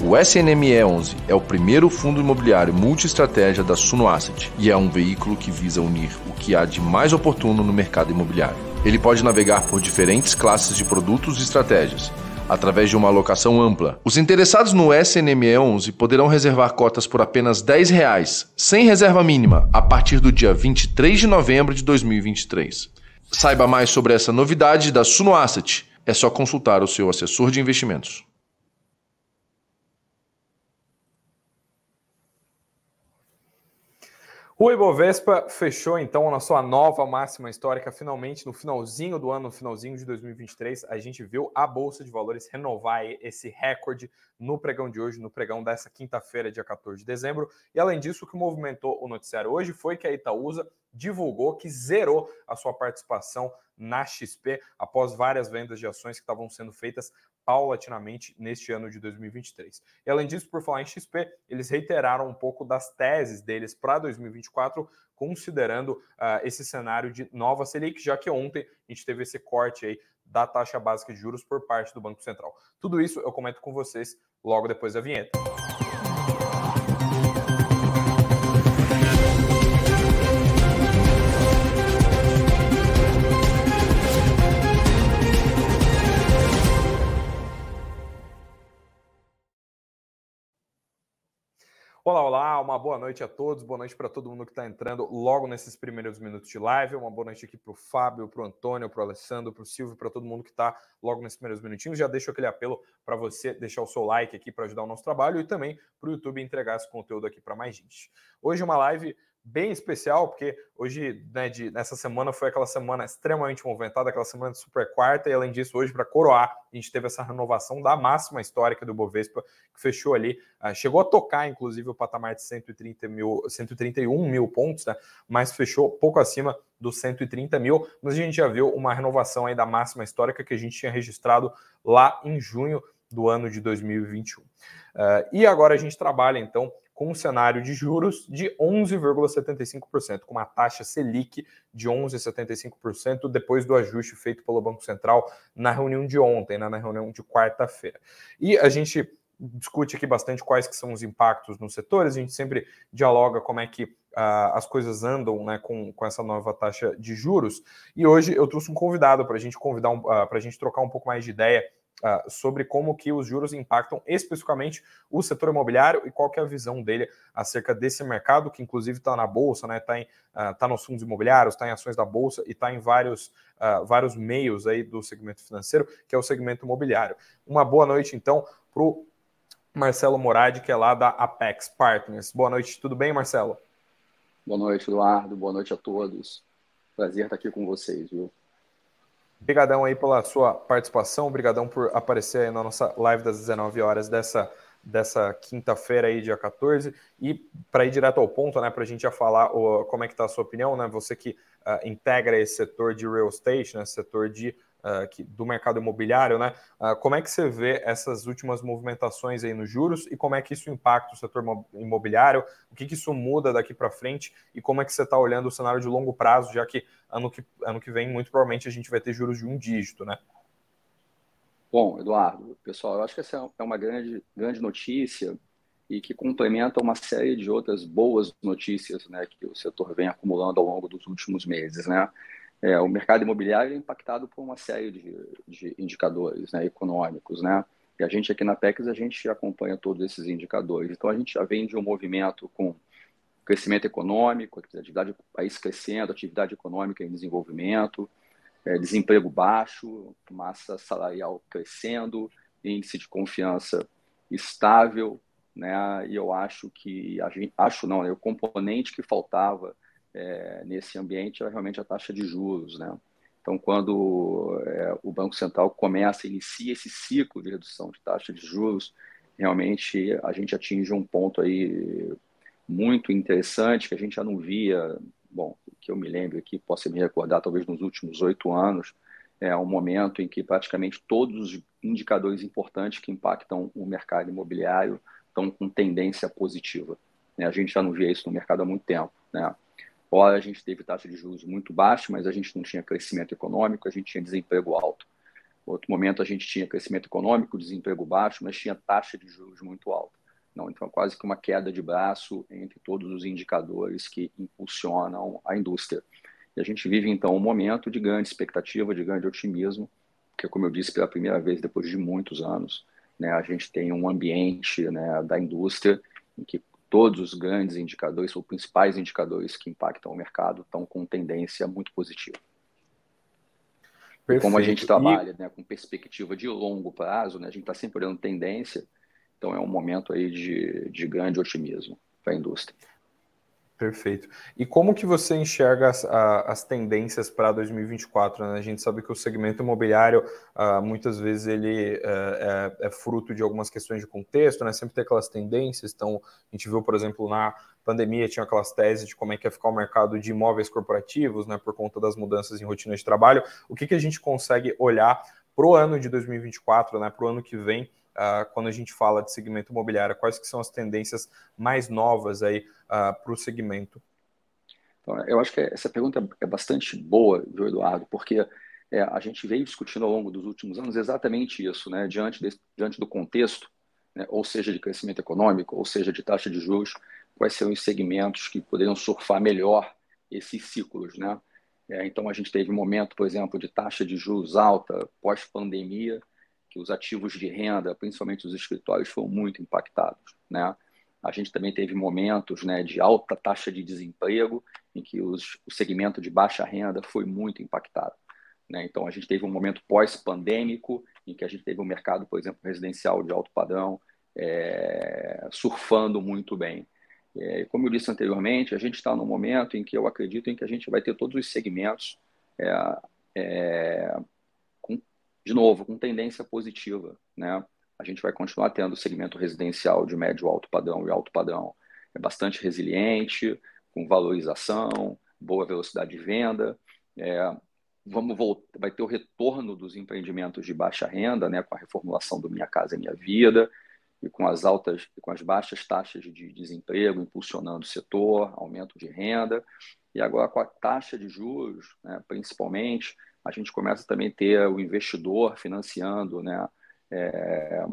O SNME11 é o primeiro fundo imobiliário multi-estratégia da Suno Asset e é um veículo que visa unir o que há de mais oportuno no mercado imobiliário. Ele pode navegar por diferentes classes de produtos e estratégias, através de uma alocação ampla. Os interessados no SNME 11 poderão reservar cotas por apenas 10 reais, sem reserva mínima, a partir do dia 23 de novembro de 2023. Saiba mais sobre essa novidade da Suno Asset. É só consultar o seu assessor de investimentos. O Ibovespa fechou então na sua nova máxima histórica, finalmente no finalzinho do ano, no finalzinho de 2023, a gente viu a Bolsa de Valores renovar esse recorde no pregão de hoje, no pregão dessa quinta-feira, dia 14 de dezembro. E além disso, o que movimentou o noticiário hoje foi que a Itaúsa divulgou que zerou a sua participação na XP após várias vendas de ações que estavam sendo feitas paulatinamente neste ano de 2023. E além disso, por falar em XP, eles reiteraram um pouco das teses deles para 2024, considerando uh, esse cenário de nova Selic, já que ontem a gente teve esse corte aí da taxa básica de juros por parte do Banco Central. Tudo isso eu comento com vocês logo depois da vinheta. Olá, olá, uma boa noite a todos, boa noite para todo mundo que está entrando logo nesses primeiros minutos de live, uma boa noite aqui para o Fábio, para o Antônio, para o Alessandro, para o Silvio, para todo mundo que está logo nesses primeiros minutinhos. Já deixo aquele apelo para você deixar o seu like aqui para ajudar o nosso trabalho e também para o YouTube entregar esse conteúdo aqui para mais gente. Hoje uma live bem especial, porque hoje, né, de, nessa semana, foi aquela semana extremamente movimentada, aquela semana de super quarta, e além disso, hoje, para coroar, a gente teve essa renovação da máxima histórica do Bovespa, que fechou ali, uh, chegou a tocar, inclusive, o patamar de 130 mil, 131 mil pontos, né, mas fechou pouco acima dos 130 mil, mas a gente já viu uma renovação aí da máxima histórica que a gente tinha registrado lá em junho do ano de 2021. Uh, e agora a gente trabalha, então, com um cenário de juros de 11,75%, com uma taxa Selic de 11,75% depois do ajuste feito pelo Banco Central na reunião de ontem, né, na reunião de quarta-feira. E a gente discute aqui bastante quais que são os impactos nos setores, a gente sempre dialoga como é que uh, as coisas andam né, com, com essa nova taxa de juros. E hoje eu trouxe um convidado para a gente convidar um, uh, para a gente trocar um pouco mais de ideia Uh, sobre como que os juros impactam especificamente o setor imobiliário e qual que é a visão dele acerca desse mercado, que inclusive está na Bolsa, está né, tá uh, tá nos fundos imobiliários, está em ações da Bolsa e está em vários, uh, vários meios aí do segmento financeiro, que é o segmento imobiliário. Uma boa noite, então, para o Marcelo Moradi, que é lá da Apex Partners. Boa noite, tudo bem, Marcelo? Boa noite, Eduardo. Boa noite a todos. Prazer estar aqui com vocês, viu? Obrigadão aí pela sua participação, obrigadão por aparecer aí na nossa live das 19 horas dessa, dessa quinta-feira aí, dia 14. E para ir direto ao ponto, né, para a gente já falar o, como é que está a sua opinião, né, você que uh, integra esse setor de real estate, né, setor de que, do mercado imobiliário, né? Uh, como é que você vê essas últimas movimentações aí nos juros e como é que isso impacta o setor imobiliário? O que, que isso muda daqui para frente e como é que você está olhando o cenário de longo prazo, já que ano, que ano que vem, muito provavelmente, a gente vai ter juros de um dígito, né? Bom, Eduardo, pessoal, eu acho que essa é uma grande, grande notícia e que complementa uma série de outras boas notícias né, que o setor vem acumulando ao longo dos últimos meses. Né? É, o mercado imobiliário é impactado por uma série de, de indicadores né, econômicos, né? E a gente aqui na PEX, a gente acompanha todos esses indicadores. Então, a gente já vem de um movimento com crescimento econômico, atividade país crescendo, atividade econômica em desenvolvimento, é, desemprego baixo, massa salarial crescendo, índice de confiança estável, né? E eu acho que, a gente, acho não, né, o componente que faltava é, nesse ambiente é realmente a taxa de juros, né? Então, quando é, o Banco Central começa, inicia esse ciclo de redução de taxa de juros, realmente a gente atinge um ponto aí muito interessante que a gente já não via, bom, que eu me lembro aqui, posso me recordar, talvez nos últimos oito anos, é um momento em que praticamente todos os indicadores importantes que impactam o mercado imobiliário estão com tendência positiva. Né? A gente já não via isso no mercado há muito tempo, né? Ora, a gente teve taxa de juros muito baixa, mas a gente não tinha crescimento econômico, a gente tinha desemprego alto. outro momento a gente tinha crescimento econômico, desemprego baixo, mas tinha taxa de juros muito alta. Não, então, quase que uma queda de braço entre todos os indicadores que impulsionam a indústria. E a gente vive, então, um momento de grande expectativa, de grande otimismo, porque, como eu disse pela primeira vez depois de muitos anos, né, a gente tem um ambiente né, da indústria em que todos os grandes indicadores, ou principais indicadores que impactam o mercado, estão com tendência muito positiva. Perfeito. E como a gente trabalha e... né, com perspectiva de longo prazo, né, a gente está sempre olhando tendência, então é um momento aí de, de grande otimismo para a indústria. Perfeito. E como que você enxerga as, as tendências para 2024? Né? A gente sabe que o segmento imobiliário, uh, muitas vezes, ele uh, é, é, fruto de algumas questões de contexto, né? sempre tem aquelas tendências. Então, a gente viu, por exemplo, na pandemia, tinha aquelas teses de como é que ia ficar o mercado de imóveis corporativos, né? por conta das mudanças em rotina de trabalho. O que, que a gente consegue olhar para o ano de 2024, né? para o ano que vem, uh, quando a gente fala de segmento imobiliário? Quais que são as tendências mais novas aí uh, para o segmento? Então, eu acho que essa pergunta é bastante boa, viu, Eduardo, porque é, a gente veio discutindo ao longo dos últimos anos exatamente isso, né? diante, diante do contexto, né? ou seja, de crescimento econômico, ou seja, de taxa de juros, quais são os segmentos que poderiam surfar melhor esses ciclos, né? É, então, a gente teve um momento, por exemplo, de taxa de juros alta pós-pandemia, que os ativos de renda, principalmente os escritórios, foram muito impactados. Né? A gente também teve momentos né, de alta taxa de desemprego, em que os, o segmento de baixa renda foi muito impactado. Né? Então, a gente teve um momento pós-pandêmico, em que a gente teve um mercado, por exemplo, residencial de alto padrão, é, surfando muito bem. É, como eu disse anteriormente, a gente está num momento em que eu acredito em que a gente vai ter todos os segmentos é, é de novo, com tendência positiva. Né? A gente vai continuar tendo o segmento residencial de médio alto padrão e alto padrão. É bastante resiliente, com valorização, boa velocidade de venda. É, vamos voltar, vai ter o retorno dos empreendimentos de baixa renda, né, com a reformulação do Minha Casa Minha Vida, e com as altas com as baixas taxas de desemprego impulsionando o setor, aumento de renda, e agora com a taxa de juros, né, principalmente, a gente começa também a ter o investidor financiando né, é,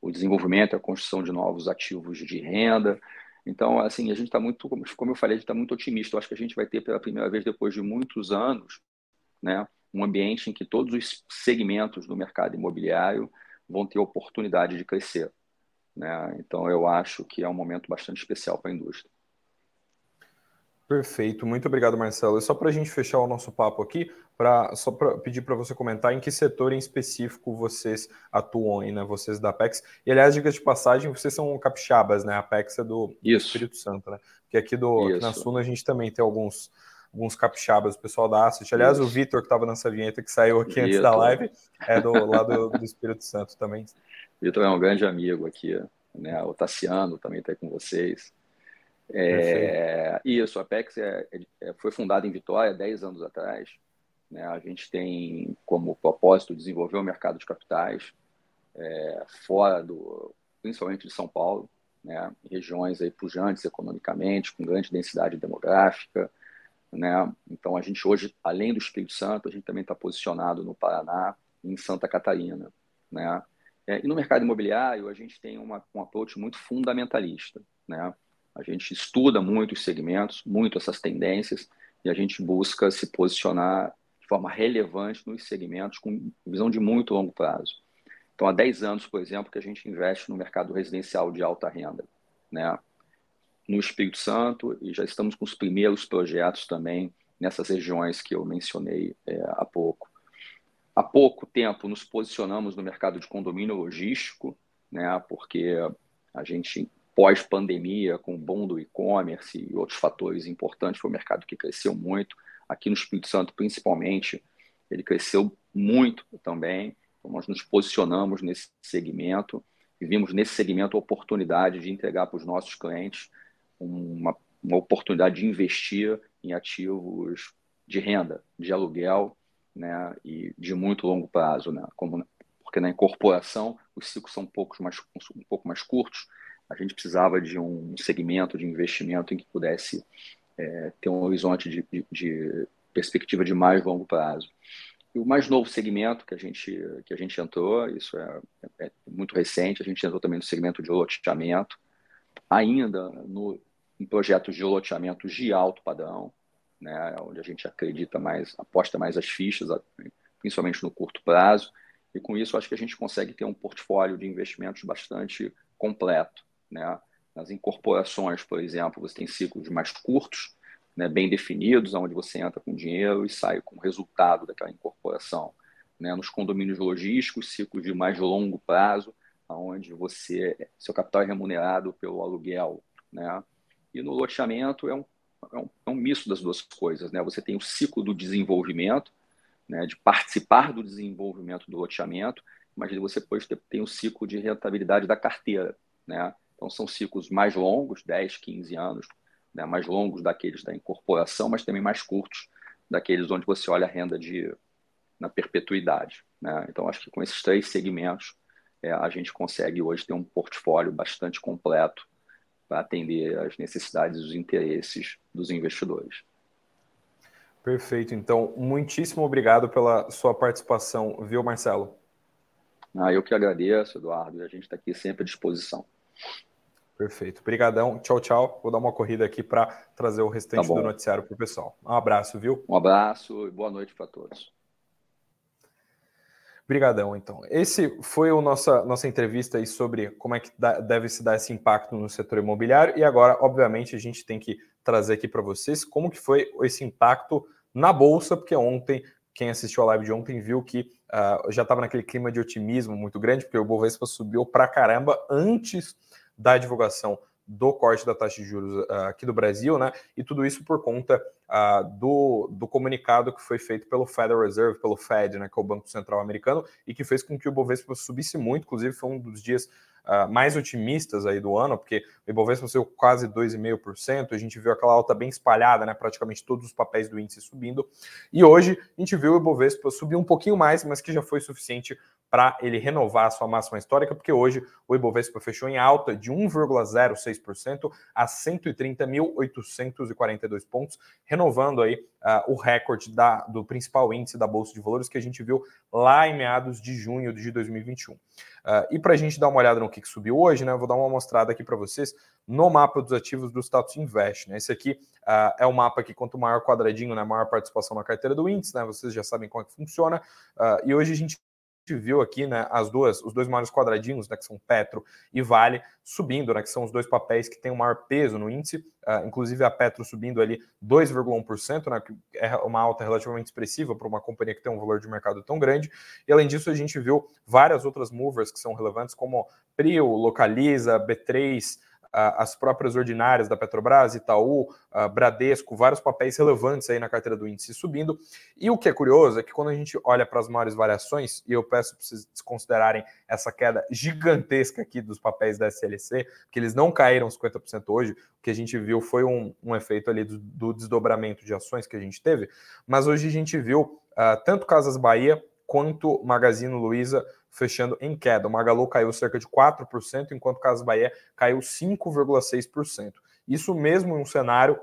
o desenvolvimento e a construção de novos ativos de renda. Então, assim, a gente está muito, como eu falei, a gente está muito otimista. Eu acho que a gente vai ter pela primeira vez, depois de muitos anos, né, um ambiente em que todos os segmentos do mercado imobiliário vão ter oportunidade de crescer. Né? Então, eu acho que é um momento bastante especial para a indústria. Perfeito, muito obrigado, Marcelo. E só para a gente fechar o nosso papo aqui, pra, só para pedir para você comentar em que setor em específico vocês atuam aí, né? Vocês da Apex. E aliás, dicas de passagem, vocês são capixabas, né? A Apex é do, Isso. Espírito Santo, né? Porque aqui, do, aqui na Suna a gente também tem alguns, alguns capixabas, o pessoal da Asset. Aliás, Isso. o Vitor, que estava nessa vinheta que saiu aqui antes da live, é do lado do, do Espírito Santo também. Vitor é um grande amigo aqui, né? O Tassiano também está com vocês. É, isso, a Apex é, é, foi fundada em Vitória 10 anos atrás. Né? A gente tem como propósito desenvolver o mercado de capitais é, fora do, principalmente de São Paulo, né? regiões aí pujantes economicamente, com grande densidade demográfica. Né? Então, a gente hoje, além do Espírito Santo, a gente também está posicionado no Paraná e em Santa Catarina. Né? É, e no mercado imobiliário, a gente tem uma, um approach muito fundamentalista. Né? A gente estuda muito os segmentos, muito essas tendências, e a gente busca se posicionar de forma relevante nos segmentos com visão de muito longo prazo. Então, há 10 anos, por exemplo, que a gente investe no mercado residencial de alta renda, né? no Espírito Santo, e já estamos com os primeiros projetos também nessas regiões que eu mencionei é, há pouco. Há pouco tempo nos posicionamos no mercado de condomínio logístico, né, porque a gente pós-pandemia, com o boom do e-commerce e outros fatores importantes, foi um mercado que cresceu muito. Aqui no Espírito Santo, principalmente, ele cresceu muito também. Então, nós nos posicionamos nesse segmento e vimos nesse segmento a oportunidade de entregar para os nossos clientes uma, uma oportunidade de investir em ativos de renda, de aluguel né, e de muito longo prazo, né, como, porque na incorporação os ciclos são um pouco mais, um pouco mais curtos, a gente precisava de um segmento de investimento em que pudesse é, ter um horizonte de, de, de, perspectiva de mais longo prazo. o mais novo segmento que a gente, que a gente entrou, isso é, é, é muito recente, a gente entrou também no segmento de loteamento, ainda no, em projetos de loteamento de alto padrão, né, onde a gente acredita mais, aposta mais as fichas, principalmente no curto prazo, e com isso acho que a gente consegue ter um portfólio de investimentos bastante completo. Né? Nas incorporações, por exemplo, você tem ciclos mais curtos, né, bem definidos, onde você entra com dinheiro e sai com o resultado daquela incorporação. Né? Nos condomínios logísticos, ciclos de mais longo prazo, onde você seu capital é remunerado pelo aluguel. Né? E no loteamento é um, é um, é um misto das duas coisas. Né? Você tem o ciclo do desenvolvimento, né, de participar do desenvolvimento do loteamento, mas você depois tem o ciclo de rentabilidade da carteira. Né? Então, são ciclos mais longos, 10, 15 anos, né, mais longos daqueles da incorporação, mas também mais curtos daqueles onde você olha a renda de, na perpetuidade. Né? Então, acho que com esses três segmentos, é, a gente consegue hoje ter um portfólio bastante completo para atender às necessidades e os interesses dos investidores. Perfeito. Então, muitíssimo obrigado pela sua participação, viu, Marcelo? Ah, eu que agradeço, Eduardo, e a gente está aqui sempre à disposição. Perfeito. Obrigadão. Tchau, tchau. Vou dar uma corrida aqui para trazer o restante tá do noticiário para o pessoal. Um abraço, viu? Um abraço e boa noite para todos. Obrigadão, então. Esse foi a nossa, nossa entrevista aí sobre como é que dá, deve se dar esse impacto no setor imobiliário. E agora, obviamente, a gente tem que trazer aqui para vocês como que foi esse impacto na Bolsa, porque ontem, quem assistiu a live de ontem viu que uh, já estava naquele clima de otimismo muito grande, porque o Bovespa subiu para caramba antes da divulgação do corte da taxa de juros uh, aqui do Brasil, né? E tudo isso por conta uh, do, do comunicado que foi feito pelo Federal Reserve, pelo Fed, né? Que é o Banco Central Americano, e que fez com que o Bovespa subisse muito. Inclusive, foi um dos dias uh, mais otimistas aí do ano, porque o Ibovespa subiu quase 2,5%. A gente viu aquela alta bem espalhada, né? Praticamente todos os papéis do índice subindo. E hoje a gente viu o Ibovespa subir um pouquinho mais, mas que já foi suficiente para ele renovar a sua máxima histórica, porque hoje o Ibovespa fechou em alta de 1,06% a 130.842 pontos, renovando aí uh, o recorde da, do principal índice da Bolsa de Valores que a gente viu lá em meados de junho de 2021. Uh, ah, e para a gente dar uma olhada no que, que subiu hoje, né, vou dar uma mostrada aqui para vocês no mapa dos ativos do Status Invest. Né? Esse aqui uh, é o mapa que quanto maior quadradinho, né, maior participação na carteira do índice, né, vocês já sabem como é que funciona. e hoje a gente viu aqui, né, as duas, os dois maiores quadradinhos, né, que são Petro e Vale, subindo, né, que são os dois papéis que têm o maior peso no índice, uh, inclusive a Petro subindo ali 2,1%, né, que é uma alta relativamente expressiva para uma companhia que tem um valor de mercado tão grande. E além disso, a gente viu várias outras movers que são relevantes, como Prio, Localiza, B3, as próprias ordinárias da Petrobras, Itaú, Bradesco, vários papéis relevantes aí na carteira do índice subindo. E o que é curioso é que quando a gente olha para as maiores variações, e eu peço para vocês considerarem essa queda gigantesca aqui dos papéis da SLC, que eles não caíram 50% hoje, o que a gente viu foi um, um efeito ali do, do, desdobramento de ações que a gente teve, mas hoje a gente viu uh, tanto Casas Bahia quanto Magazine Luiza fechando em queda. O Magalu caiu cerca de 4%, enquanto o Casas Bahia caiu 5,6%. Isso mesmo em um cenário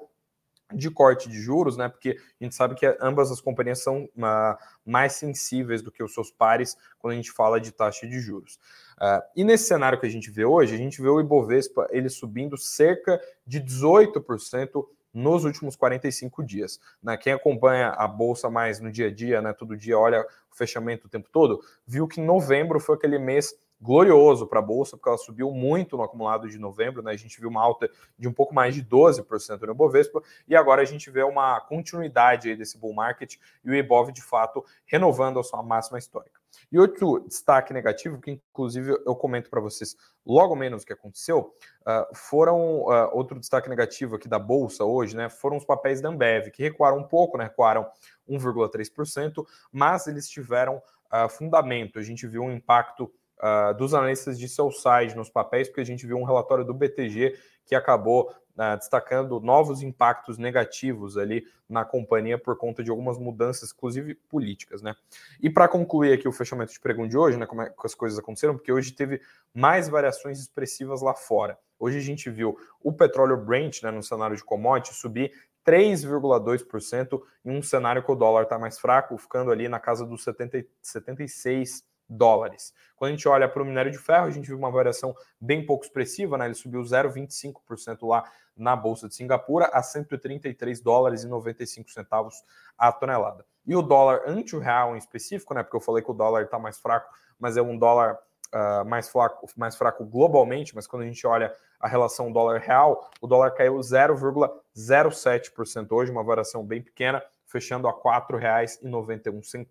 de corte de juros, né? Porque a gente sabe que ambas as companhias são uh, mais sensíveis do que os seus pares quando a gente fala de taxa de juros. Uh, e nesse cenário que a gente vê hoje, a gente vê o Ibovespa ele subindo cerca de 18% nos últimos 45 dias. Né? Quem acompanha a bolsa mais no dia a dia, né, todo dia olha o fechamento o tempo todo, viu que novembro foi aquele mês glorioso para a bolsa, porque ela subiu muito no acumulado de novembro, né? A gente viu uma alta de um pouco mais de 12% no Ibovespa, e agora a gente vê uma continuidade aí desse bull market e o Ibov de fato renovando a sua máxima histórica. E outro destaque negativo, que inclusive eu comento para vocês logo menos o que aconteceu, uh, foram uh, outro destaque negativo aqui da Bolsa hoje, né? Foram os papéis da Ambev, que recuaram um pouco, né? Recuaram 1,3%, mas eles tiveram uh, fundamento. A gente viu um impacto uh, dos analistas de seu site nos papéis, porque a gente viu um relatório do BTG que acabou uh, destacando novos impactos negativos ali na companhia por conta de algumas mudanças, inclusive políticas, né? E para concluir aqui o fechamento de pregão de hoje, né, como é que as coisas aconteceram, porque hoje teve mais variações expressivas lá fora. Hoje a gente viu o petróleo Brent, né, no cenário de commodity, subir 3,2% em um cenário que o dólar está mais fraco, ficando ali na casa dos 70, 76 dólares. Quando a gente olha para o minério de ferro, a gente viu uma variação bem pouco expressiva, né? Ele subiu 0,25% lá na Bolsa de Singapura a 133 dólares e 95 centavos a tonelada. E o dólar ante o real em específico, né? Porque eu falei que o dólar está mais fraco, mas é um dólar uh, mais, fraco, mais fraco globalmente, mas quando a gente olha a relação dólar-real, o dólar caiu 0,07% hoje, uma variação bem pequena, fechando a R$ 4,91.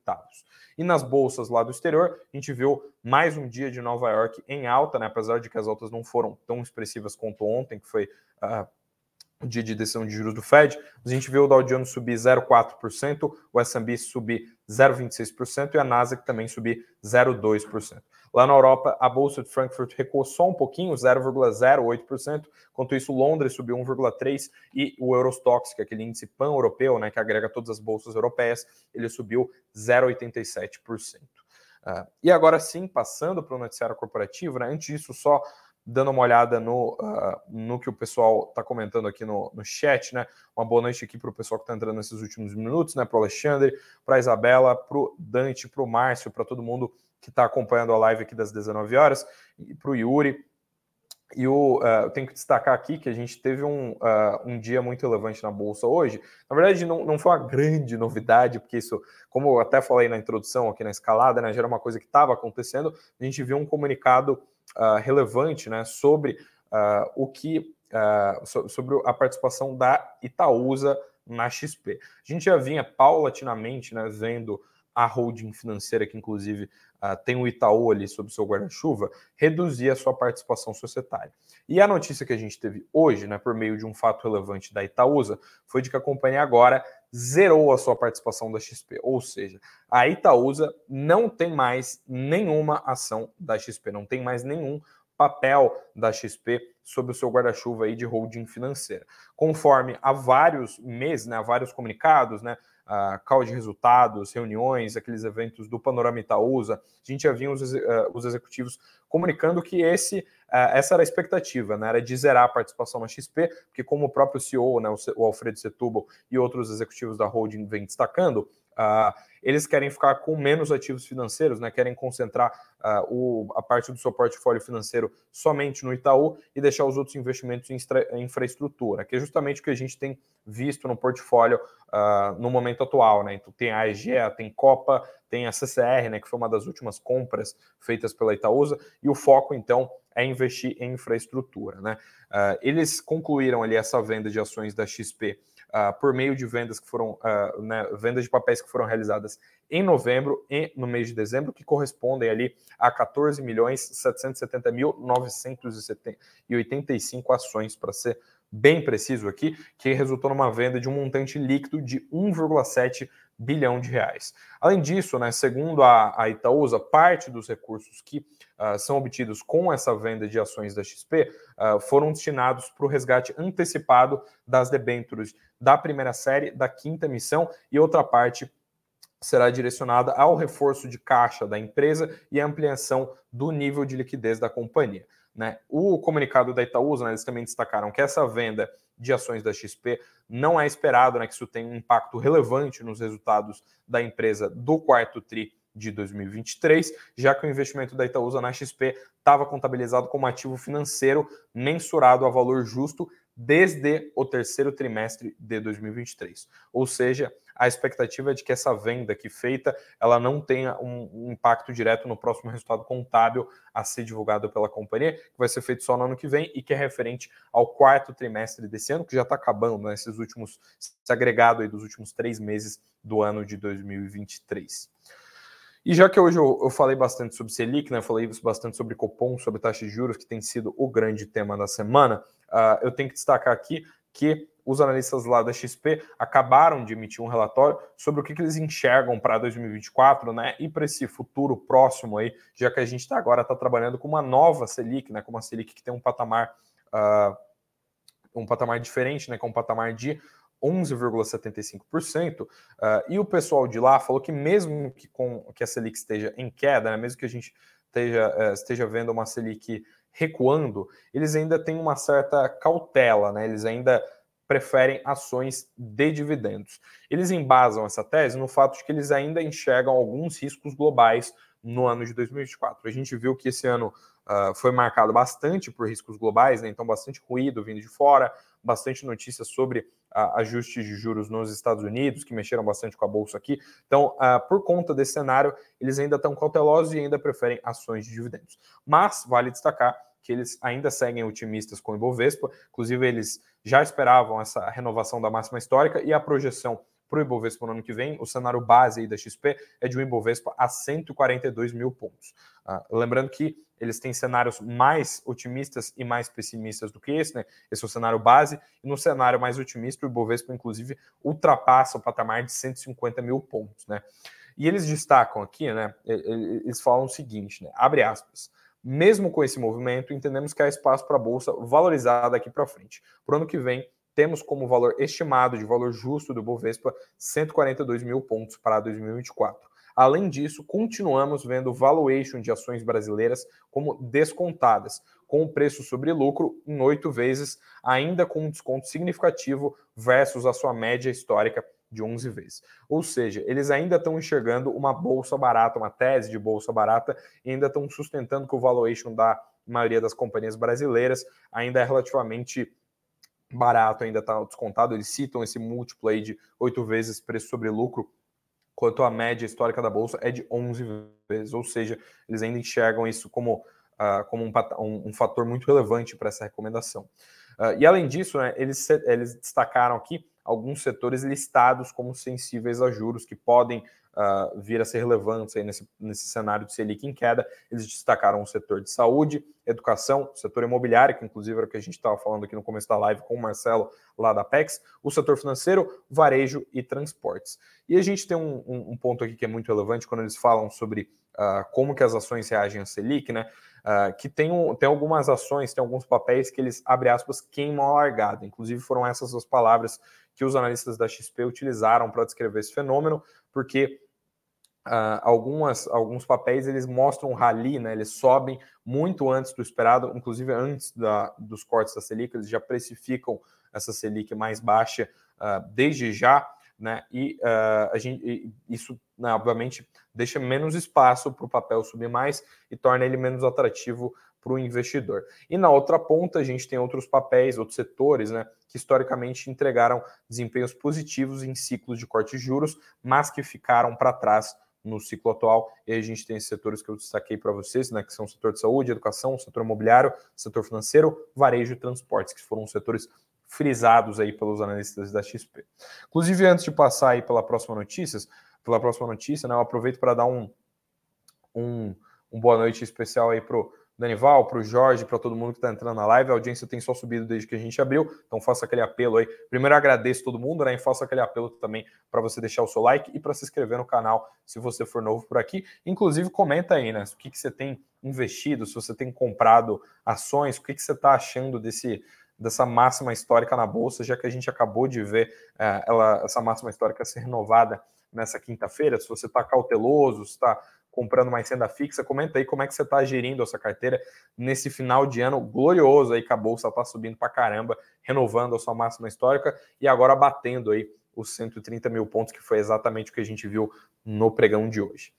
E nas bolsas lá do exterior, a gente viu mais um dia de Nova York em alta, né? apesar de que as altas não foram tão expressivas quanto ontem, que foi uh, dia de decisão de juros do Fed. A gente viu o Dow Jones subir 0,4%, o S&P subir 0,26% e a Nasdaq também subir 0,2%. Lá na Europa, a Bolsa de Frankfurt recuou só um pouquinho, 0,08%. Enquanto isso, Londres subiu 1,3% e o Eurostox, que é aquele índice pan-europeu, né, que agrega todas as bolsas europeias, ele subiu 0,87%. Uh, e agora sim, passando para o noticiário corporativo, né, antes disso, só dando uma olhada no, uh, no que o pessoal está comentando aqui no, no chat, né? Uma boa noite aqui para o pessoal que está entrando nesses últimos minutos, né? Para o Alexandre, para a Isabela, para o Dante, para o Márcio, para todo mundo que está acompanhando a live aqui das 19 horas, e para o Yuri. E o, uh, eu tenho que destacar aqui que a gente teve um, uh, um dia muito relevante na Bolsa hoje. Na verdade, não, não foi uma grande novidade, porque isso, como eu até falei na introdução aqui na escalada, né, já era uma coisa que estava acontecendo. A gente viu um comunicado uh, relevante né, sobre o que sobre a participação da Itaúsa na XP. A gente já vinha paulatinamente né, vendo a holding financeira, que inclusive uh, tem o Itaú ali sob seu guarda-chuva, reduzir a sua participação societária. E a notícia que a gente teve hoje, né, por meio de um fato relevante da Itaúsa, foi de que a companhia agora zerou a sua participação da XP. Ou seja, a Itaúsa não tem mais nenhuma ação da XP, não tem mais nenhum papel da XP sob o seu guarda-chuva aí de holding financeira. Conforme há vários meses, né, há vários comunicados, né, uh, call de resultados, reuniões, aqueles eventos do Panorama Itaúsa, a gente já vinha os, uh, os executivos comunicando que esse, uh, essa era a expectativa, né, era de zerar a participação na XP, porque como o próprio CEO, né, o Alfredo Setúbal e outros executivos da holding vêm destacando, Uh, eles querem ficar com menos ativos financeiros, né? querem concentrar uh, o, a parte do seu portfólio financeiro somente no Itaú e deixar os outros investimentos em, infraestrutura, que é justamente o que a gente tem visto no portfólio uh, no momento atual, né? Então tem a EGEA, tem Copa, tem a CCR, né? Que foi uma das últimas compras feitas pela Itaúsa, e o foco então é investir em infraestrutura, né? Eles concluíram ali essa venda de ações da XP uh, por meio de vendas que foram, né, vendas de papéis que foram realizadas em novembro e no mês de dezembro, que correspondem ali a 14 milhões 770 mil 985 ações, para ser bem preciso aqui, que resultou numa venda de um montante líquido de 1,7 bilhão de reais. Além disso, né, segundo a, a Itaúsa, parte dos recursos que uh, são obtidos com essa venda de ações da XP uh, ah, foram destinados para o resgate antecipado das debêntures da primeira série, da quinta emissão e outra parte será direcionada ao reforço de caixa da empresa e ampliação do nível de liquidez da companhia. Né? O comunicado da Itaúsa, né, eles também destacaram que essa venda de ações da XP não é esperado né, que isso tenha um impacto relevante nos resultados da empresa do quarto TRI de 2023, já que o investimento da Itaúsa na XP estava contabilizado como ativo financeiro mensurado a valor justo desde o terceiro trimestre de 2023. Ou seja, a expectativa é de que essa venda aqui feita ela não tenha um, impacto direto no próximo resultado contábil a ser divulgado pela companhia, que vai ser feito só no ano que vem e que é referente ao quarto trimestre desse ano, que já está acabando, né, esses últimos, esse agregado aí dos últimos três meses do ano de 2023. E já que hoje eu, eu, falei bastante sobre Selic, né, falei bastante sobre Copom, sobre taxa de juros, que tem sido o grande tema da semana, uh, eu tenho que destacar aqui que os analistas lá da XP acabaram de emitir um relatório sobre o que, que eles enxergam para 2024, né? E para esse futuro próximo aí, já que a gente tá, agora está trabalhando com uma nova Selic, né? Com uma Selic que tem um patamar, uh, um patamar diferente, né? Com um patamar de 11,75%. Uh, ah, e o pessoal de lá falou que mesmo que, com, que a Selic esteja em queda, né, mesmo que a gente esteja, uh, esteja vendo uma Selic recuando, eles ainda têm uma certa cautela, né? Eles ainda preferem ações de dividendos. Eles embasam essa tese no fato de que eles ainda enxergam alguns riscos globais no ano de 2024. A gente viu que esse ano uh, foi marcado bastante por riscos globais, né? então bastante ruído vindo de fora, bastante notícias sobre uh, ajustes de juros nos Estados Unidos, que mexeram bastante com a bolsa aqui. Então, uh, por conta desse cenário, eles ainda estão cautelosos e ainda preferem ações de dividendos. Mas vale destacar que eles ainda seguem otimistas com o Ibovespa, inclusive eles já esperavam essa renovação da máxima histórica e a projeção para o Ibovespa no ano que vem, o cenário base da XP é de um Ibovespa a 142 mil pontos. Uh, lembrando que eles têm cenários mais otimistas e mais pessimistas do que esse, né? Esse é o cenário base, e no cenário mais otimista, o Ibovespa, inclusive, ultrapassa o patamar de 150 mil pontos, né? E eles destacam aqui, né? Eles falam o seguinte, né? Abre aspas. Mesmo com esse movimento, entendemos que há espaço para a bolsa valorizar daqui para frente. Para o ano que vem, temos como valor estimado de valor justo do Bovespa 142 mil pontos para 2024. Além disso, continuamos vendo valuation de ações brasileiras como descontadas, com o preço sobre lucro em oito vezes, ainda com um desconto significativo versus a sua média histórica de 11 vezes. Ou seja, eles ainda estão enxergando uma bolsa barata, uma tese de bolsa barata, e ainda estão sustentando que o valuation da maioria das companhias brasileiras ainda é relativamente barato, ainda está descontado. Eles citam esse múltiplo aí de oito vezes preço sobre lucro, quanto a média histórica da bolsa é de 11 vezes. Ou seja, eles ainda enxergam isso como, uh, como um, um, um, fator muito relevante para essa recomendação. Uh, e além disso, né, eles, eles destacaram aqui alguns setores listados como sensíveis a juros que podem uh, vir a ser relevantes aí nesse, nesse cenário de Selic em queda. Eles destacaram o setor de saúde, educação, setor imobiliário, que inclusive era o que a gente estava falando aqui no começo da live com o Marcelo lá da PEX, o setor financeiro, varejo e transportes. E a gente tem um, um, um ponto aqui que é muito relevante quando eles falam sobre uh, como que as ações reagem a Selic, né? Uh, que tem, um, tem algumas ações, tem alguns papéis que eles, abre aspas, queimam a largada. Inclusive foram essas as palavras que os analistas da XP utilizaram para descrever esse fenômeno, porque Uh, algumas, alguns papéis eles mostram um rally, né? Eles sobem muito antes do esperado, inclusive antes da, dos cortes da Selic, eles já precificam essa Selic mais baixa uh, desde já, né? E uh, a gente, isso, né, obviamente, deixa menos espaço para o papel subir mais e torna ele menos atrativo para o investidor. E na outra ponta, a gente tem outros papéis, outros setores, né? Que historicamente entregaram desempenhos positivos em ciclos de corte de juros, mas que ficaram para trás no ciclo atual. E a gente tem esses setores que eu destaquei para vocês, né, que são o setor de saúde, educação, setor imobiliário, setor financeiro, varejo e transportes, que foram setores frisados aí pelos analistas da XP. Inclusive, antes de passar aí pela próxima notícias, pela próxima notícia, né, eu aproveito para dar um, um, um boa noite especial aí pro Danival, para o Jorge, para todo mundo que está entrando na live. A audiência tem só subido desde que a gente abriu, então faça aquele apelo aí. Primeiro agradeço todo mundo, né? E faça aquele apelo também para você deixar o seu like e para se inscrever no canal se você for novo por aqui. Inclusive, comenta aí, né? O que, que você tem investido, se você tem comprado ações, o que, que você está achando desse dessa máxima histórica na bolsa, já que a gente acabou de ver é, ela, essa máxima histórica ser renovada nessa quinta-feira. Se você está cauteloso, está comprando mais renda fixa. Comenta aí como é que você está gerindo essa carteira nesse final de ano glorioso aí que a bolsa está subindo para caramba, renovando a sua máxima histórica e agora batendo aí os 130 mil pontos, que foi exatamente o que a gente viu no pregão de hoje.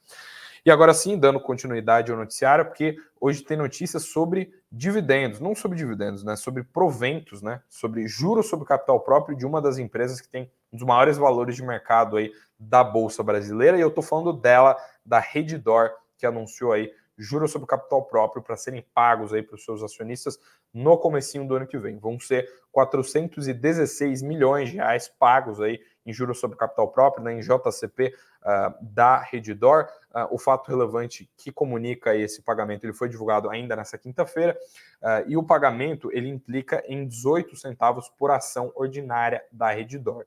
E agora sim, dando continuidade ao noticiário, porque hoje tem notícias sobre dividendos, não sobre dividendos, né? Sobre proventos, né? Sobre juros sobre capital próprio de uma das empresas que tem um dos maiores valores de mercado aí da Bolsa Brasileira. E eu estou falando dela, da Redditor, que anunciou aí juros sobre capital próprio para serem pagos aí para os seus acionistas no comecinho do ano que vem. Vão ser 416 milhões de reais pagos aí em juros sobre capital próprio, né, em JCP uh, ah, da Redditor. Uh, o fato relevante que comunica esse pagamento ele foi divulgado ainda nessa quinta-feira uh, e o pagamento ele implica em 18 centavos por ação ordinária da Redditor.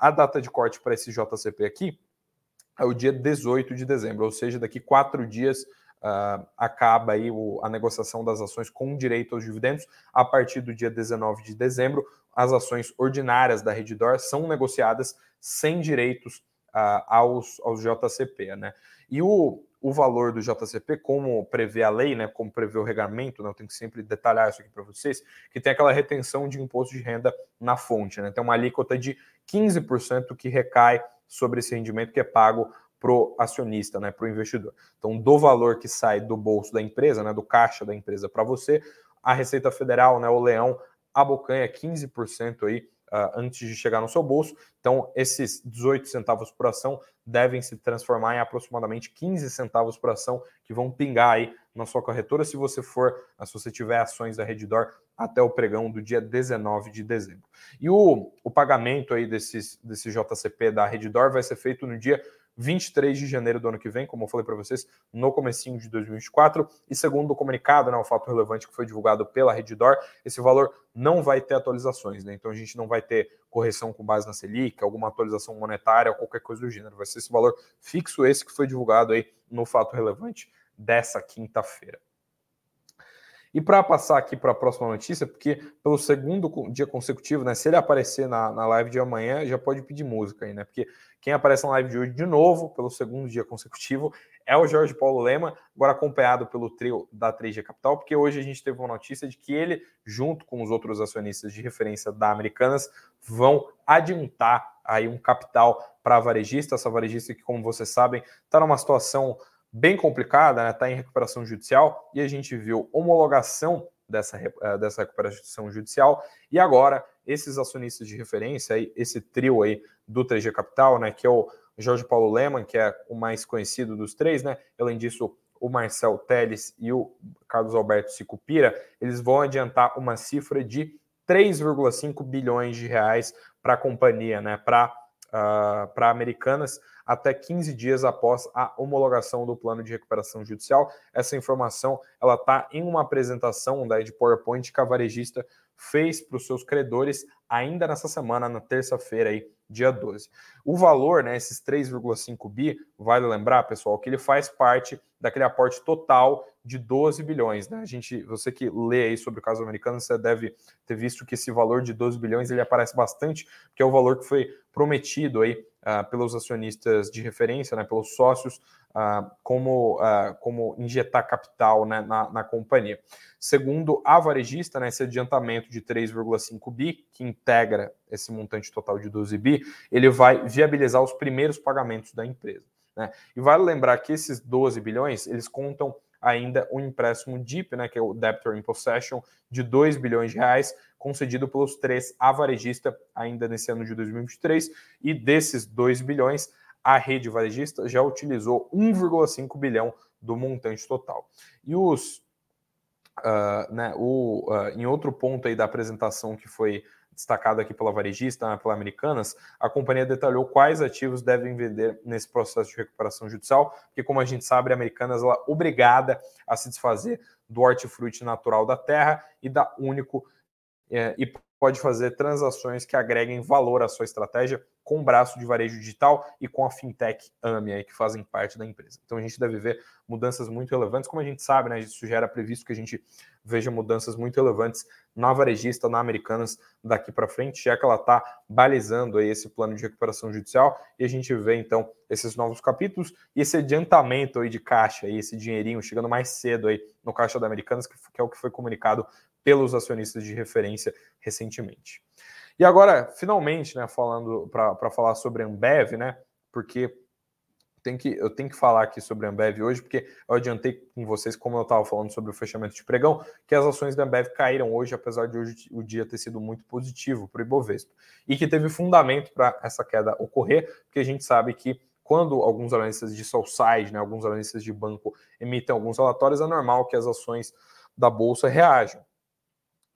A data de corte para esse JCP aqui é o dia 18 de dezembro, ou seja, daqui quatro dias Uh, acaba aí o, a negociação das ações com direito aos dividendos. A partir do dia 19 de dezembro, as ações ordinárias da Redditor são negociadas sem direitos uh, aos, aos JCP, né? E o, o valor do JCP, como prevê a lei, né, como prevê o regulamento, né, eu tenho que sempre detalhar isso aqui para vocês, que tem aquela retenção de imposto de renda na fonte, né? Tem uma alíquota de 15% que recai sobre esse rendimento que é pago para o acionista, né, para o investidor. Então, do valor que sai do bolso da empresa, né, do caixa da empresa para você, a Receita Federal, né, o Leão, abocanha 15% aí uh, antes de chegar no seu bolso. Então, esses 18 centavos por ação devem se transformar em aproximadamente 15 centavos por ação que vão pingar aí na sua corretora se você for, se você tiver ações da Reddor até o pregão do dia 19 de dezembro. E o, o pagamento aí desses, desse JCP da Reddor vai ser feito no dia 23 de janeiro do ano que vem, como eu falei para vocês, no comecinho de 2024. E segundo o comunicado, né, o fato relevante que foi divulgado pela Reddor, esse valor não vai ter atualizações, né? Então a gente não vai ter correção com base na Selic, alguma atualização monetária, qualquer coisa do gênero. Vai ser esse valor fixo esse que foi divulgado aí no fato relevante dessa quinta-feira. E para passar aqui para a próxima notícia, porque pelo segundo dia consecutivo, né? Se ele aparecer na, na live de amanhã, já pode pedir música aí, né? Porque quem aparece na live de hoje de novo, pelo segundo dia consecutivo, é o Jorge Paulo Lema, agora acompanhado pelo trio da 3G Capital, porque hoje a gente teve uma notícia de que ele, junto com os outros acionistas de referência da Americanas, vão adiantar aí um capital para a varejista, essa varejista que, como vocês sabem, está numa situação bem complicada, está né? em recuperação judicial, e a gente viu homologação dessa, eh, dessa recuperação judicial, e agora esses acionistas de referência, esse trio aí do 3G Capital, né, que é o Jorge Paulo Leman, que é o mais conhecido dos três, né, além disso o Marcel Teles e o Carlos Alberto Sicupira, eles vão adiantar uma cifra de 3,5 bilhões de reais para a companhia, né, para uh, ah, para Americanas, até 15 dias após a homologação do plano de recuperação judicial. Essa informação ela está em uma apresentação da de PowerPoint que a varejista fez para os seus credores ainda nessa semana, na terça-feira, aí, dia 12. O valor, né, esses 3,5 bi, vale lembrar, pessoal, que ele faz parte daquele aporte total de 12 bilhões. Né? A gente, você que lê aí sobre o caso americano, você deve ter visto que esse valor de 12 bilhões ele aparece bastante, porque é o valor que foi prometido aí uh, pelos acionistas de referência, né, pelos sócios, uh, como, uh, como injetar capital né, na, na companhia. Segundo a varejista, né, esse adiantamento de 3,5 bi, que integra esse montante total de 12 bi, ele vai viabilizar os primeiros pagamentos da empresa. Né? E vale lembrar que esses 12 bilhões, eles contam ainda um empréstimo DIP, né, que é o Debtor in Possession, de 2 bilhões de reais, concedido pelos três a varejista ainda nesse ano de 2023, e desses 2 bilhões, a rede varejista já utilizou 1,5 bilhão do montante total. E os Uh, né, o, uh, em outro ponto aí da apresentação que foi destacado aqui pela varejista, pela Americanas, a companhia detalhou quais ativos devem vender nesse processo de recuperação judicial, porque como a gente sabe, a Americanas ela é obrigada a se desfazer do hortifruti natural da terra e da Único é, e pode fazer transações que agreguem valor à sua estratégia com o braço de varejo digital e com a fintech AMI, que fazem parte da empresa. Então a gente deve ver mudanças muito relevantes, como a gente sabe, né? Isso já era previsto que a gente veja mudanças muito relevantes na varejista, na Americanas, daqui para frente, já que ela está balizando aí esse plano de recuperação judicial, e a gente vê então esses novos capítulos e esse adiantamento aí de caixa, aí, esse dinheirinho chegando mais cedo aí no caixa da Americanas, que é o que foi comunicado pelos acionistas de referência recentemente. E agora, finalmente, né, falando para falar sobre a Ambev, né, porque tem que, eu tenho que falar aqui sobre a Ambev hoje, porque eu adiantei com vocês, como eu estava falando sobre o fechamento de pregão, que as ações da Ambev caíram hoje, apesar de hoje o dia ter sido muito positivo para o Ibovespa. E que teve fundamento para essa queda ocorrer, porque a gente sabe que quando alguns analistas de sell-side, né, alguns analistas de banco emitem alguns relatórios, é normal que as ações da Bolsa reajam.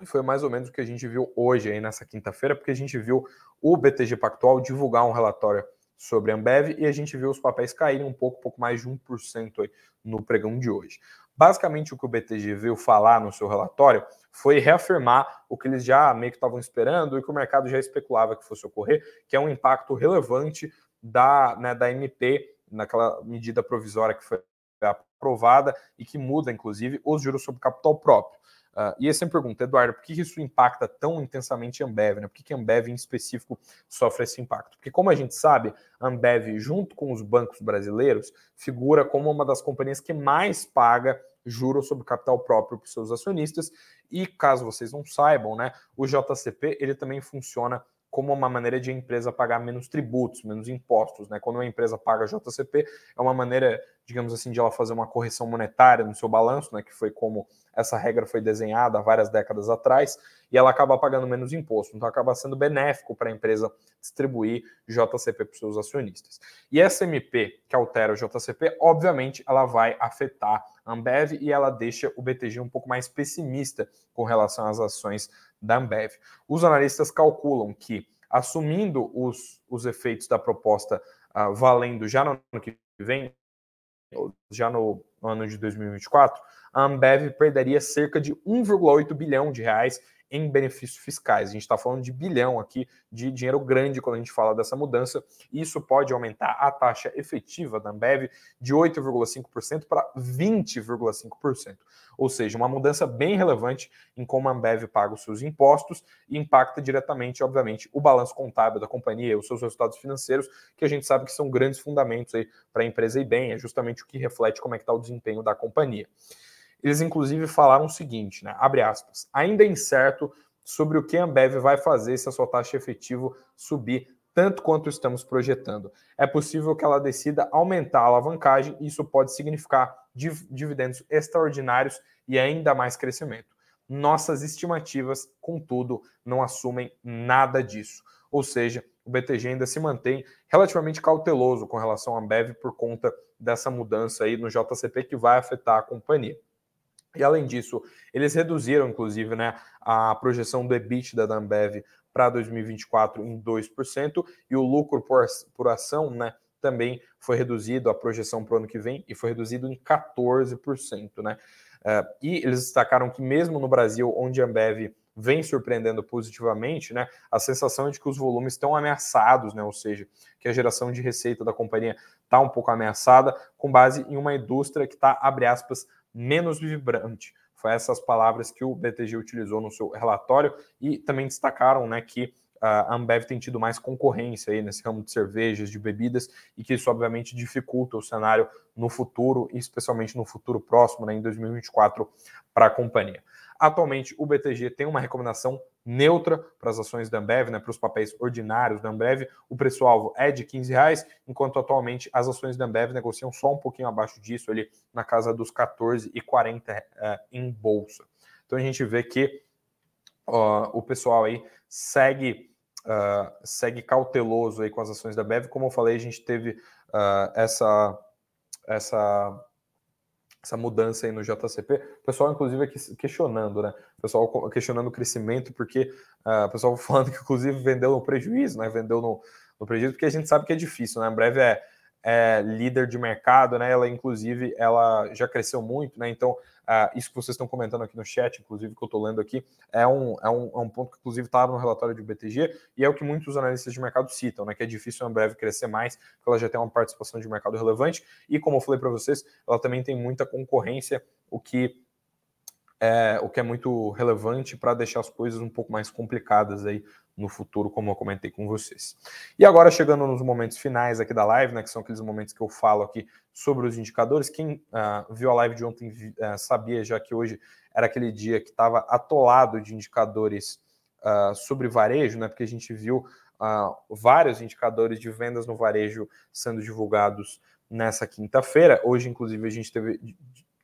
E foi mais ou menos o que a gente viu hoje, aí nessa quinta-feira, porque a gente viu o BTG Pactual divulgar um relatório sobre a Ambev e a gente viu os papéis caírem um pouco, pouco mais de 1% aí no pregão de hoje. Basicamente, o que o BTG veio falar no seu relatório foi reafirmar o que eles já meio que estavam esperando e que o mercado já especulava que fosse ocorrer, que é um impacto relevante da, né, da MP, naquela medida provisória que foi aprovada e que muda, inclusive, os juros sobre capital próprio. Uh, e aí você me pergunta, Eduardo, por que isso impacta tão intensamente a Ambev? Né? Por que, que a Ambev em específico sofre esse impacto? Porque, como a gente sabe, a Ambev, junto com os bancos brasileiros, figura como uma das companhias que mais paga juros sobre capital próprio para os seus acionistas. E caso vocês não saibam, né, o JCP ele também funciona como uma maneira de a empresa pagar menos tributos, menos impostos. Né? Quando uma empresa paga JCP, é uma maneira, digamos assim, de ela fazer uma correção monetária no seu balanço, né? que foi como essa regra foi desenhada há várias décadas atrás, e ela acaba pagando menos imposto. Então acaba sendo benéfico para a empresa distribuir JCP para os seus acionistas. E essa MP que altera o JCP, obviamente, ela vai afetar Ambev e ela deixa o BTG um pouco mais pessimista com relação às ações da Ambev. Os analistas calculam que, assumindo os, os efeitos da proposta uh, valendo já no ano que vem, já no ano de 2024, a Ambev perderia cerca de 1,8 bilhão de reais em benefícios fiscais. A gente está falando de bilhão aqui de dinheiro grande quando a gente fala dessa mudança. Isso pode aumentar a taxa efetiva da Ambev de 8,5% para 20,5%. Ou seja, uma mudança bem relevante em como a Ambev paga os seus impostos e impacta diretamente, obviamente, o balanço contábil da companhia, os seus resultados financeiros, que a gente sabe que são grandes fundamentos aí para a empresa ir bem, é justamente o que reflete como é que está o desempenho da companhia. Eles, inclusive, falaram o seguinte, né? Abre aspas. Ainda é incerto sobre o que a Ambev vai fazer se a sua taxa efetiva subir tanto quanto estamos projetando. É possível que ela decida aumentar a alavancagem e isso pode significar dividendos extraordinários e ainda mais crescimento. Nossas estimativas, contudo, não assumem nada disso. Ou seja, o BTG ainda se mantém relativamente cauteloso com relação à Ambev por conta dessa mudança aí no JCP que vai afetar a companhia. E além disso, eles reduziram, inclusive, né, a projeção do EBITDA da Ambev para 2024 em 2%, e o lucro por, por ação né, também foi reduzido, a projeção para o ano que vem, e foi reduzido em 14%. Né? Uh, e eles destacaram que mesmo no Brasil, onde a Ambev vem surpreendendo positivamente, né, a sensação é de que os volumes estão ameaçados, né, ou seja, que a geração de receita da companhia está um pouco ameaçada, com base em uma indústria que está, abre aspas, menos vibrante. Foi essas palavras que o BTG utilizou no seu relatório e também destacaram né, que a Ambev tem tido mais concorrência aí nesse ramo de cervejas, de bebidas, e que isso obviamente dificulta o cenário no futuro, especialmente no futuro próximo, né, em 2024, para a companhia. Atualmente, o BTG tem uma recomendação neutra para as ações da Ambev, né, para os papéis ordinários da Ambev. O preço-alvo é de 15 reais, enquanto atualmente as ações da Ambev negociam só um pouquinho abaixo disso, ali na casa dos 14,40 é, em bolsa. Então a gente vê que uh, o pessoal aí segue uh, segue cauteloso aí com as ações da Ambev. Como eu falei, a gente teve uh, essa essa essa mudança aí no JCP. O pessoal, inclusive, aqui questionando, né? O pessoal questionando o crescimento, porque uh, o pessoal falando que, inclusive, vendeu no prejuízo, né? Vendeu no, no prejuízo, porque a gente sabe que é difícil, né? Em breve é é, líder de mercado, né? Ela, inclusive, ela já cresceu muito, né? Então, uh, isso que vocês estão comentando aqui no chat, inclusive, que eu estou lendo aqui, é um, é, um, é um ponto que, inclusive, estava no relatório do BTG e é o que muitos analistas de mercado citam, né? Que é difícil em breve crescer mais, porque ela já tem uma participação de mercado relevante e, como eu falei para vocês, ela também tem muita concorrência, o que é, o que é muito relevante para deixar as coisas um pouco mais complicadas aí no futuro, como eu comentei com vocês. E agora, chegando nos momentos finais aqui da live, né, que são aqueles momentos que eu falo aqui sobre os indicadores. Quem uh, viu a live de ontem uh, sabia já que hoje era aquele dia que estava atolado de indicadores uh, sobre varejo, né, porque a gente viu vários indicadores de vendas no varejo sendo divulgados nessa quinta-feira. Hoje, inclusive, a gente teve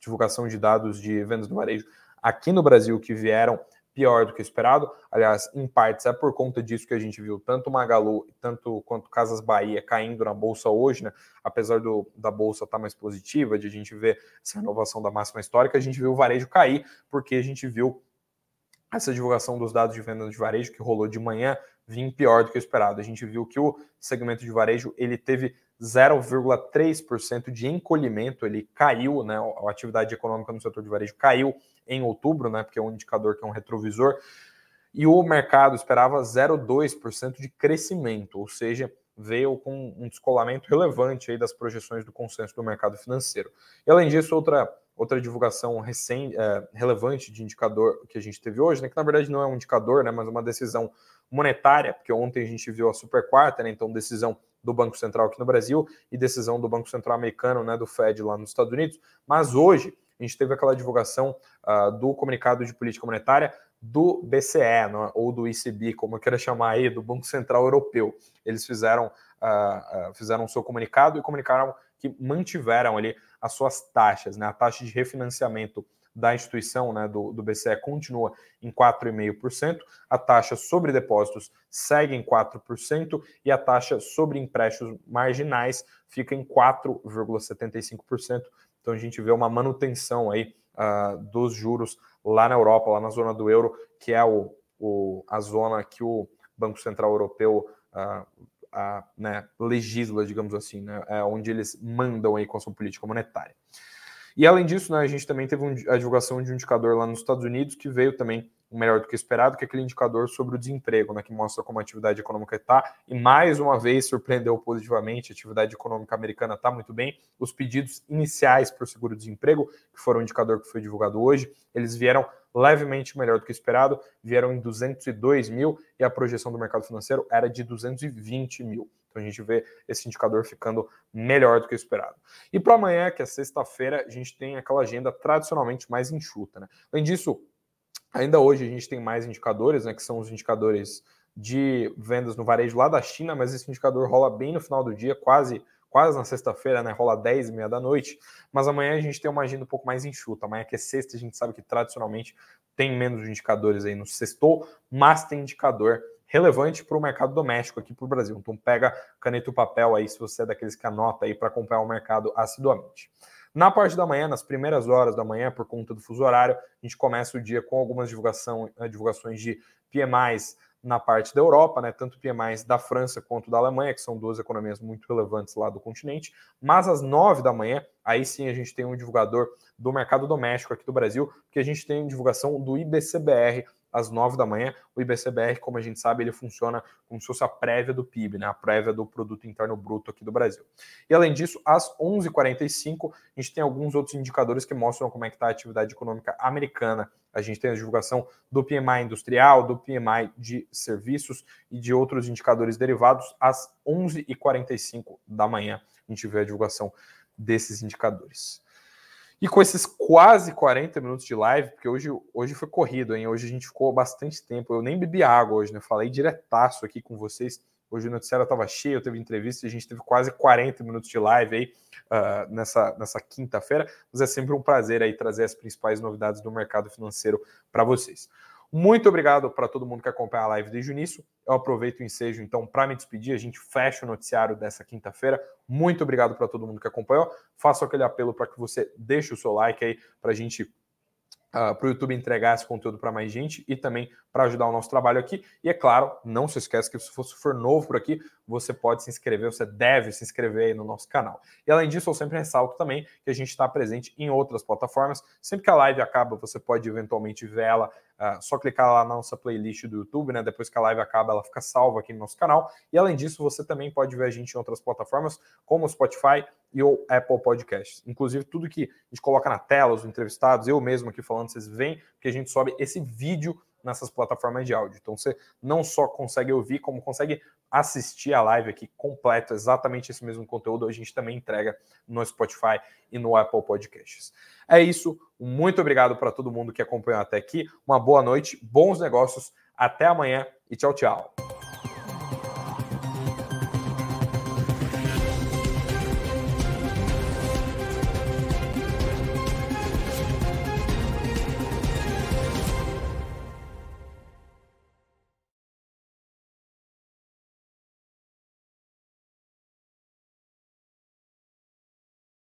divulgação de dados de vendas no varejo aqui no Brasil que vieram pior do que esperado. Aliás, em partes é por conta disso que a gente viu tanto Magalu tanto quanto Casas Bahia caindo na bolsa hoje, né? Apesar do, da bolsa estar tá mais positiva, de a gente ver essa renovação da máxima histórica, a gente viu o varejo cair, porque a gente viu essa divulgação dos dados de venda de varejo que rolou de manhã vir pior do que esperado. A gente viu que o segmento de varejo ele teve 0,3% de encolhimento, ele caiu, né? A atividade econômica no setor de varejo caiu em outubro, né? Porque é um indicador que é um retrovisor. E o mercado esperava 0,2% de crescimento, ou seja, veio com um descolamento relevante aí das projeções do consenso do mercado financeiro. E além disso, outra outra divulgação recém, é, relevante de indicador que a gente teve hoje, né, que na verdade não é um indicador, né, mas uma decisão monetária, porque ontem a gente viu a super quarta, né, então decisão do Banco Central aqui no Brasil e decisão do Banco Central americano, né, do Fed lá nos Estados Unidos, mas hoje a gente teve aquela divulgação uh, do comunicado de política monetária do BCE, né, ou do ECB, como eu queira chamar aí, do Banco Central Europeu. Eles fizeram, uh, uh, fizeram o seu comunicado e comunicaram que mantiveram ali as suas taxas, né? A taxa de refinanciamento da instituição, né, do, do BCE, continua em 4,5%, a taxa sobre depósitos segue em 4% e a taxa sobre empréstimos marginais fica em 4,75%. Então a gente vê uma manutenção aí uh, dos juros lá na Europa, lá na zona do euro, que é o, o a zona que o Banco Central Europeu uh, a, né, legisla, digamos assim, né, é onde eles mandam aí com a sua política monetária. E além disso, né, a gente também teve um, a divulgação de um indicador lá nos Estados Unidos que veio também melhor do que esperado, que é aquele indicador sobre o desemprego, né, que mostra como a atividade econômica está, e mais uma vez surpreendeu positivamente, a atividade econômica americana está muito bem. Os pedidos iniciais para o seguro-desemprego, que foram o indicador que foi divulgado hoje, eles vieram levemente melhor do que esperado, vieram em 202 mil e a projeção do mercado financeiro era de 220 mil. Então a gente vê esse indicador ficando melhor do que esperado. E para amanhã, que é sexta-feira, a gente tem aquela agenda tradicionalmente mais enxuta. Né? Além disso, ainda hoje a gente tem mais indicadores, né, que são os indicadores de vendas no varejo lá da China, mas esse indicador rola bem no final do dia, quase quase na sexta-feira, né? Rola 10 e meia da noite. Mas amanhã a gente tem uma agenda um pouco mais enxuta. Amanhã que é sexta, a gente sabe que tradicionalmente tem menos indicadores aí no sextou, mas tem indicador relevante para o mercado doméstico aqui para o Brasil. Então pega caneta e papel aí se você é daqueles que anota aí para acompanhar o mercado assiduamente. Na parte da manhã, nas primeiras horas da manhã, por conta do fuso horário, a gente começa o dia com algumas divulgação, eh, divulgações de PMIs na parte da Europa, né, tanto PMIs da França quanto da Alemanha, que são duas economias muito relevantes lá do continente. Mas às nove da manhã, aí sim a gente tem um divulgador do mercado doméstico aqui do Brasil, que a gente tem divulgação do IBCBR às 9 da manhã. O IBCBR, como a gente sabe, ele funciona como se fosse a prévia do PIB, né? a prévia do Produto Interno Bruto aqui do Brasil. E além disso, às 11h45, a gente tem alguns outros indicadores que mostram como é que está a atividade econômica americana. A gente tem a divulgação do PMI industrial, do PMI de serviços e de outros indicadores derivados às 11h45 da manhã. A gente vê a divulgação desses indicadores. E com esses quase 40 minutos de live, porque hoje, hoje foi corrido, hein? Hoje a gente ficou bastante tempo. Eu nem bebi água hoje, né? Falei diretaço aqui com vocês. Hoje o noticiário estava cheio, teve entrevista a gente teve quase 40 minutos de live aí uh, nessa, nessa quinta-feira. Mas é sempre um prazer aí trazer as principais novidades do mercado financeiro para vocês. Muito obrigado para todo mundo que acompanha a live desde o início. Eu aproveito o ensejo, então, para me despedir. A gente fecha o noticiário dessa quinta-feira. Muito obrigado para todo mundo que acompanhou. Faço aquele apelo para que você deixe o seu like aí para a gente uh, ah, para o YouTube entregar esse conteúdo para mais gente e também para ajudar o nosso trabalho aqui. E é claro, não se esqueça que se você for novo por aqui, você pode se inscrever, você deve se inscrever aí no nosso canal. E além disso, eu sempre ressalto também que a gente está presente em outras plataformas. Sempre que a live acaba, você pode eventualmente ver ela, uh, só clicar lá na nossa playlist do YouTube, né? Depois que a live acaba, ela fica salva aqui no nosso canal. E além disso, você também pode ver a gente em outras plataformas, como o Spotify e o Apple Podcasts. Inclusive, tudo que a gente coloca na tela, os entrevistados, eu mesmo aqui falando, vocês veem que a gente sobe esse vídeo nessas plataformas de áudio. Então você não só consegue ouvir, como consegue assistir a live aqui completo, exatamente esse mesmo conteúdo, a gente também entrega no Spotify e no Apple Podcasts. É isso, muito obrigado para todo mundo que acompanhou até aqui. Uma boa noite, bons negócios, até amanhã e tchau, tchau.